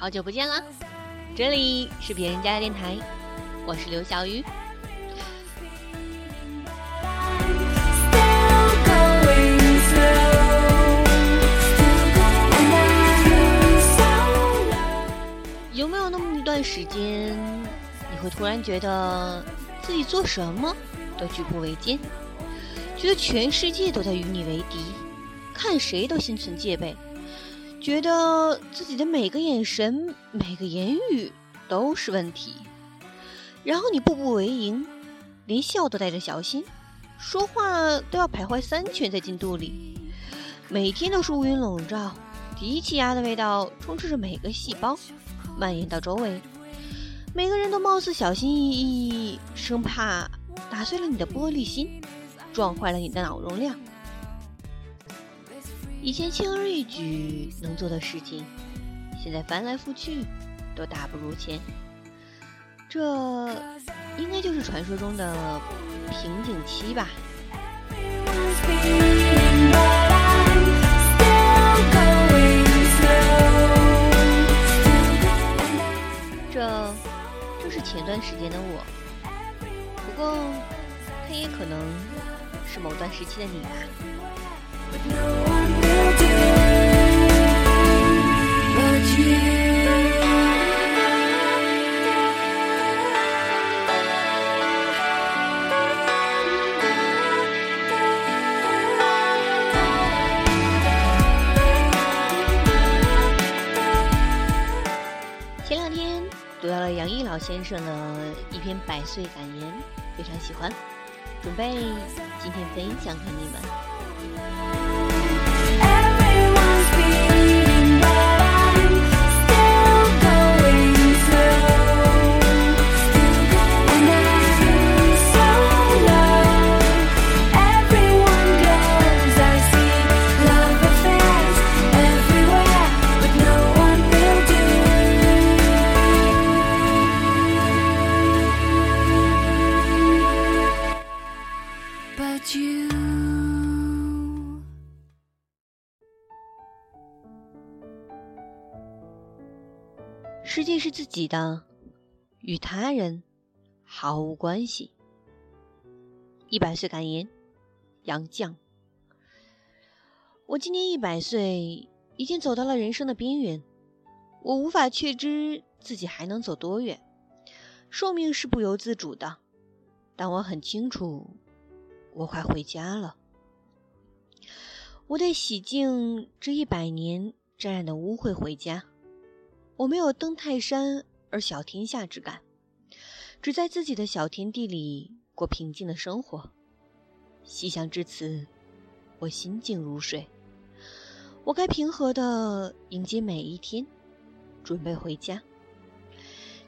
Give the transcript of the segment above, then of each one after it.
好久不见了，这里是别人家的电台，我是刘小鱼。有没有那么一段时间，你会突然觉得自己做什么都举步维艰，觉得全世界都在与你为敌，看谁都心存戒备，觉得自己的每个眼神、每个言语都是问题，然后你步步为营，连笑都带着小心，说话都要徘徊三圈在进度里，每天都是乌云笼罩，低气压的味道充斥着每个细胞。蔓延到周围，每个人都貌似小心翼翼，生怕打碎了你的玻璃心，撞坏了你的脑容量。以前轻而易举能做的事情，现在翻来覆去都大不如前。这应该就是传说中的瓶颈期吧。这就是前段时间的我，不过它也可能是某段时期的你吧。先生的一篇百岁感言，非常喜欢，准备今天分享给你们。是自己的，与他人毫无关系。一百岁感言，杨绛。我今年一百岁，已经走到了人生的边缘。我无法确知自己还能走多远，寿命是不由自主的。但我很清楚，我快回家了。我得洗净这一百年沾染的污秽回家。我没有登泰山而小天下之感，只在自己的小天地里过平静的生活。细想至此，我心静如水。我该平和的迎接每一天，准备回家。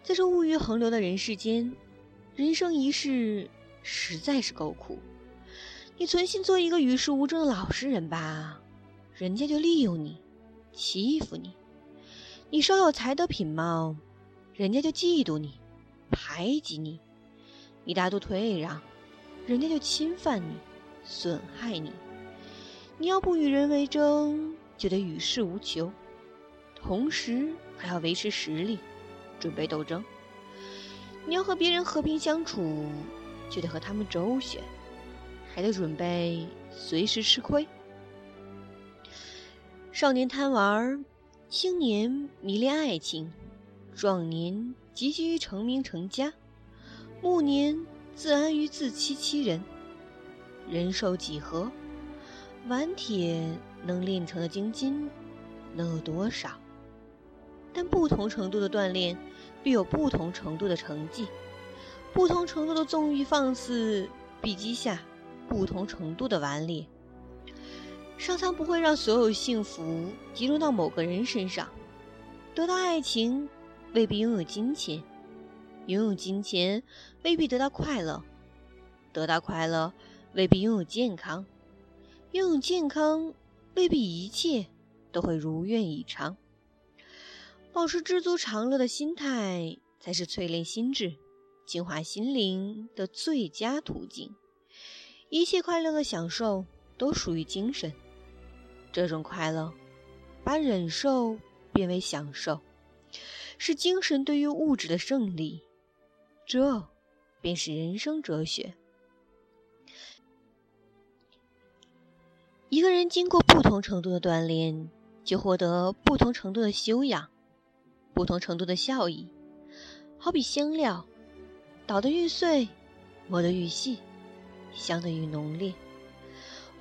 在这物欲横流的人世间，人生一世实在是够苦。你存心做一个与世无争的老实人吧，人家就利用你，欺负你。你稍有才德品貌，人家就嫉妒你，排挤你；你大度退让，人家就侵犯你，损害你。你要不与人为争，就得与世无求，同时还要维持实力，准备斗争。你要和别人和平相处，就得和他们周旋，还得准备随时吃亏。少年贪玩。青年迷恋爱情，壮年急急于成名成家，暮年自安于自欺欺人。人寿几何？顽铁能炼成的精金能有多少？但不同程度的锻炼，必有不同程度的成绩；不同程度的纵欲放肆，必积下不同程度的顽劣。上苍不会让所有幸福集中到某个人身上。得到爱情，未必拥有金钱；拥有金钱，未必得到快乐；得到快乐，未必拥有健康；拥有健康，未必一切都会如愿以偿。保持知足常乐的心态，才是淬炼心智、净化心灵的最佳途径。一切快乐的享受，都属于精神。这种快乐，把忍受变为享受，是精神对于物质的胜利。这便是人生哲学。一个人经过不同程度的锻炼，就获得不同程度的修养，不同程度的效益。好比香料，捣得愈碎，磨得愈细，香得愈浓烈。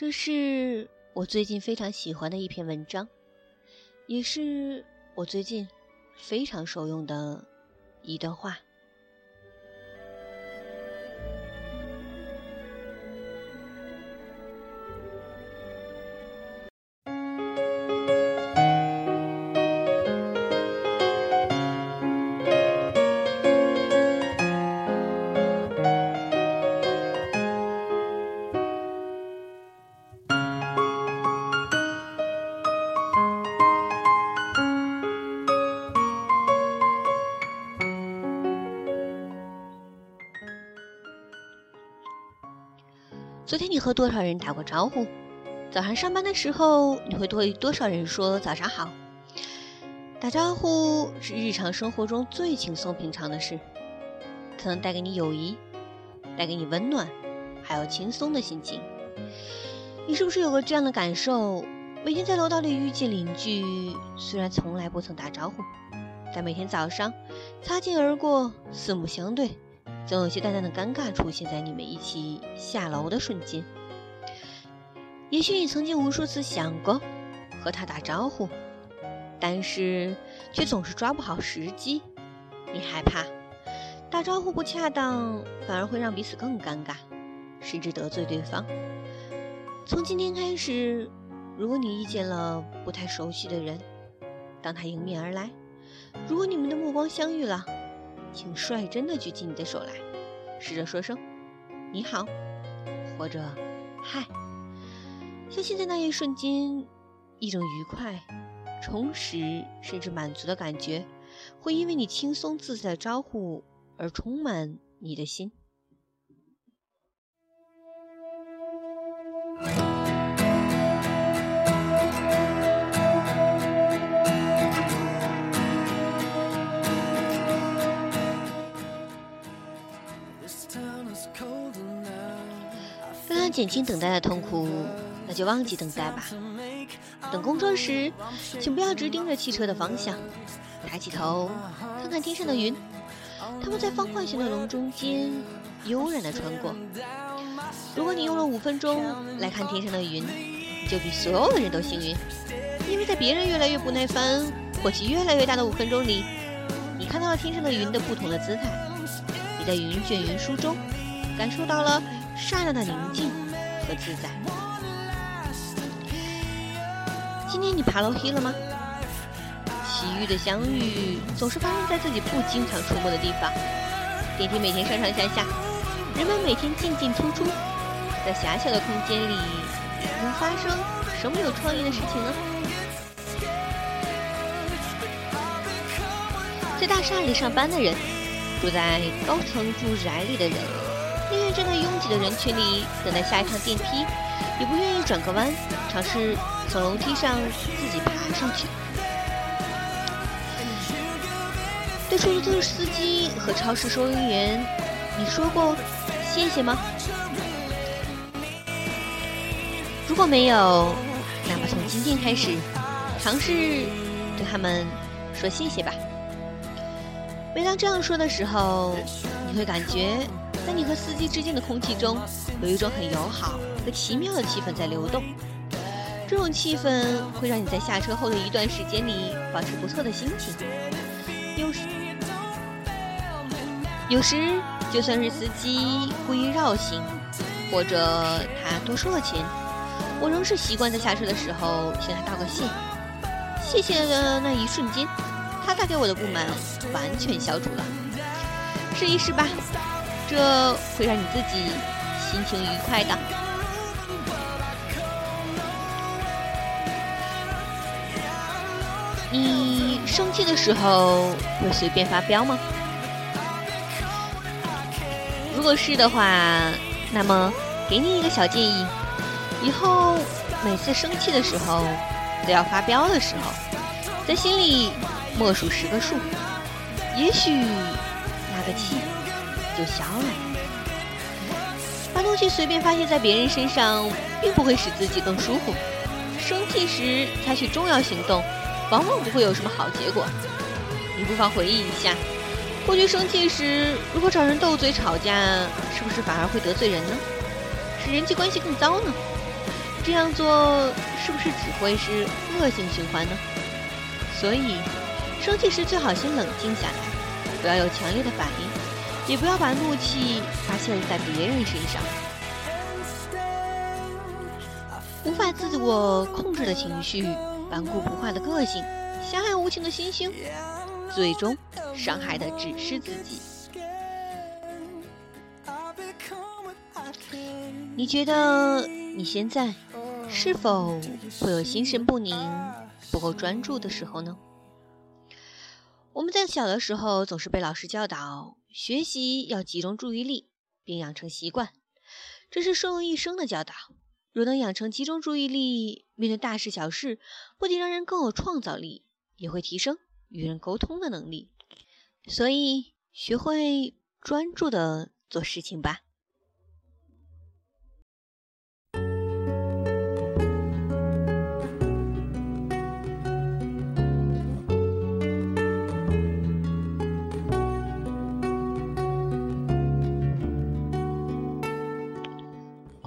这是我最近非常喜欢的一篇文章，也是我最近非常受用的一段话。昨天你和多少人打过招呼？早上上班的时候，你会对多少人说早上好？打招呼是日常生活中最轻松平常的事，它能带给你友谊，带给你温暖，还有轻松的心情。你是不是有过这样的感受？每天在楼道里遇见邻居，虽然从来不曾打招呼，但每天早上擦肩而过，四目相对。总有些淡淡的尴尬出现在你们一起下楼的瞬间。也许你曾经无数次想过和他打招呼，但是却总是抓不好时机。你害怕打招呼不恰当，反而会让彼此更尴尬，甚至得罪对方。从今天开始，如果你遇见了不太熟悉的人，当他迎面而来，如果你们的目光相遇了。请率真的举起你的手来，试着说声“你好”或者“嗨”。相信在那一瞬间，一种愉快、充实甚至满足的感觉，会因为你轻松自在的招呼而充满你的心。减轻等待的痛苦，那就忘记等待吧。等公车时，请不要直盯着汽车的方向，抬起头看看天上的云，它们在方块形的龙中间悠然地穿过。如果你用了五分钟来看天上的云，你就比所有的人都幸运，因为在别人越来越不耐烦、火气越来越大的五分钟里，你看到了天上的云的不同的姿态。你在云卷云舒中感受到了刹那的宁静。和自在。今天你爬楼梯了吗？奇遇的相遇总是发生在自己不经常出没的地方。电梯每天上上下下，人们每天进进出出，在狭小的空间里能发生什么有创意的事情呢？在大厦里上班的人，住在高层住宅里的人。站在拥挤的人群里等待下一趟电梯，也不愿意转个弯尝试从楼梯上自己爬上去。对出租车司机和超市收银员，你说过谢谢吗？如果没有，那么从今天开始，尝试对他们说谢谢吧。每当这样说的时候，你会感觉。在你和司机之间的空气中，有一种很友好和奇妙的气氛在流动。这种气氛会让你在下车后的一段时间里保持不错的心情。有时，有时就算是司机故意绕行，或者他多收了钱，我仍是习惯在下车的时候向他道个谢。谢谢的那一瞬间，他带给我的不满完全消除了。试一试吧，这会让你自己心情愉快的。你生气的时候会随便发飙吗？如果是的话，那么给你一个小建议：以后每次生气的时候，都要发飙的时候，在心里默数十个数，也许那个气就消了。把怒气随便发泄在别人身上，并不会使自己更舒服。生气时采取重要行动，往往不会有什么好结果。你不妨回忆一下。过去生气时，如果找人斗嘴吵架，是不是反而会得罪人呢？使人际关系更糟呢？这样做是不是只会是恶性循环呢？所以，生气时最好先冷静下来，不要有强烈的反应，也不要把怒气发泄在别人身上。无法自我控制的情绪，顽固不化的个性，狭隘无情的心胸。最终伤害的只是自己。你觉得你现在是否会有心神不宁、不够专注的时候呢？我们在小的时候总是被老师教导，学习要集中注意力，并养成习惯，这是受用一生的教导。若能养成集中注意力，面对大事小事，不仅让人更有创造力，也会提升。与人沟通的能力，所以学会专注的做事情吧。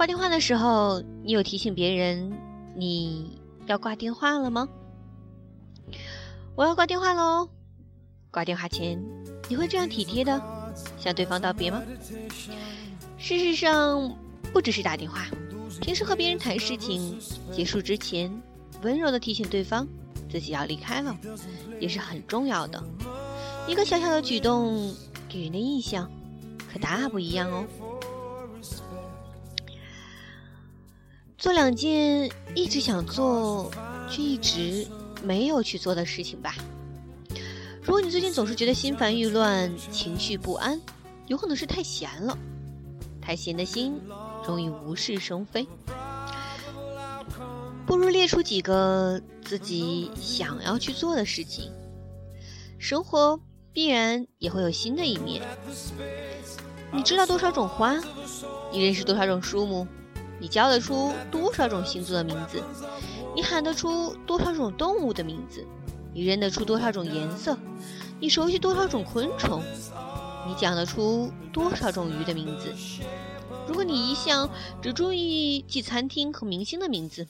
挂电话的时候，你有提醒别人你要挂电话了吗？我要挂电话喽！挂电话前，你会这样体贴的向对方道别吗？事实上，不只是打电话，平时和别人谈事情，结束之前温柔的提醒对方自己要离开了，也是很重要的。一个小小的举动，给人的印象可大不一样哦。做两件一直想做却一直。没有去做的事情吧。如果你最近总是觉得心烦意乱、情绪不安，有可能是太闲了。太闲的心容易无事生非。不如列出几个自己想要去做的事情。生活必然也会有新的一面。你知道多少种花？你认识多少种树木？你叫得出多少种星座的名字？你喊得出多少种动物的名字？你认得出多少种颜色？你熟悉多少种昆虫？你讲得出多少种鱼的名字？如果你一向只注意记餐厅和明星的名字，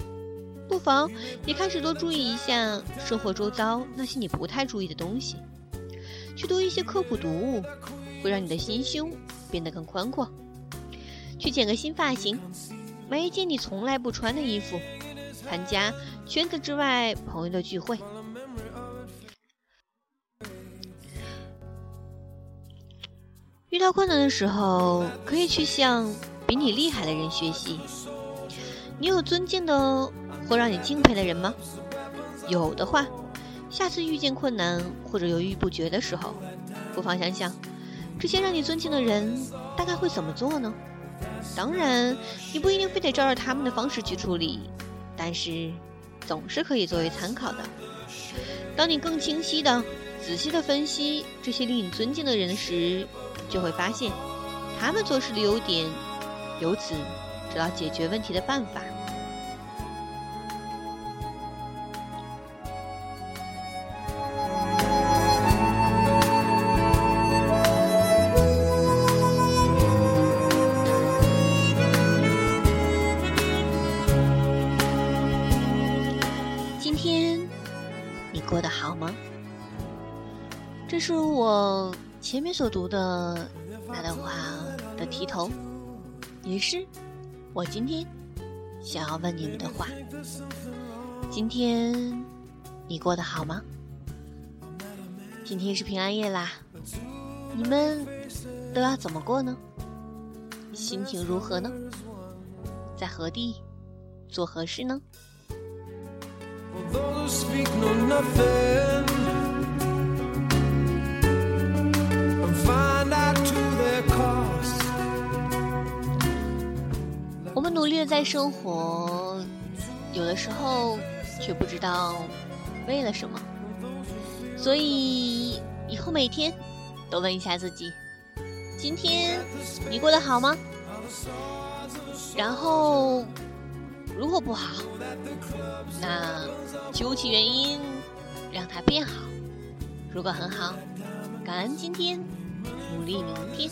不妨也开始多注意一下生活周遭那些你不太注意的东西。去读一些科普读物，会让你的心胸变得更宽阔。去剪个新发型，买一件你从来不穿的衣服。参加圈子之外朋友的聚会，遇到困难的时候，可以去向比你厉害的人学习。你有尊敬的或让你敬佩的人吗？有的话，下次遇见困难或者犹豫不决的时候，不妨想想，这些让你尊敬的人大概会怎么做呢？当然，你不一定非得照着他们的方式去处理。但是，总是可以作为参考的。当你更清晰的、仔细的分析这些令你尊敬的人时，就会发现他们做事的优点，由此找到解决问题的办法。所读的那段话的题头，也是我今天想要问你们的话：今天你过得好吗？今天是平安夜啦，你们都要怎么过呢？心情如何呢？在何地做何事呢？努力的在生活，有的时候却不知道为了什么。所以以后每天都问一下自己：今天你过得好吗？然后如果不好，那究其原因，让它变好；如果很好，感恩今天，努力明天。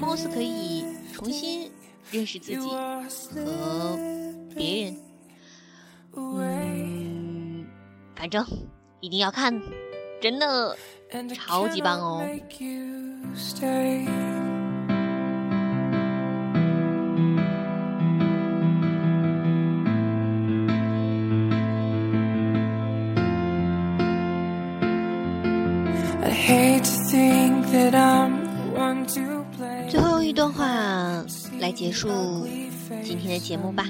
貌似可以重新认识自己和别人，嗯，反正一定要看，真的超级棒哦！结束今天的节目吧。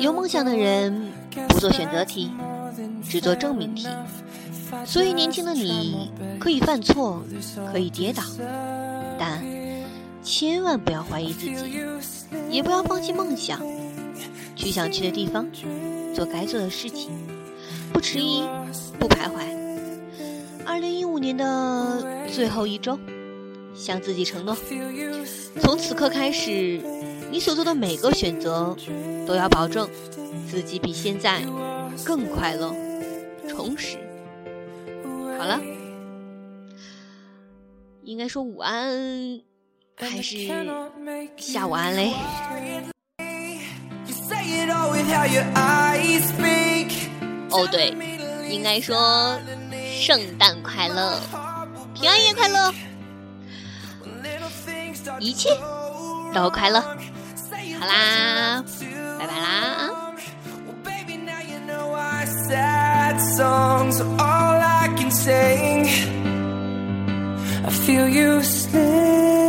有梦想的人不做选择题，只做证明题。所以年轻的你可以犯错，可以跌倒，但千万不要怀疑自己，也不要放弃梦想。去想去的地方，做该做的事情。不迟疑，不徘徊。二零一五年的最后一周，向自己承诺：从此刻开始，你所做的每个选择，都要保证自己比现在更快乐、充实。好了，应该说午安还是下午安嘞？哦，对，应该说圣诞快乐，平安夜快乐，一切都快乐。好啦，拜拜啦。I cannot make you stay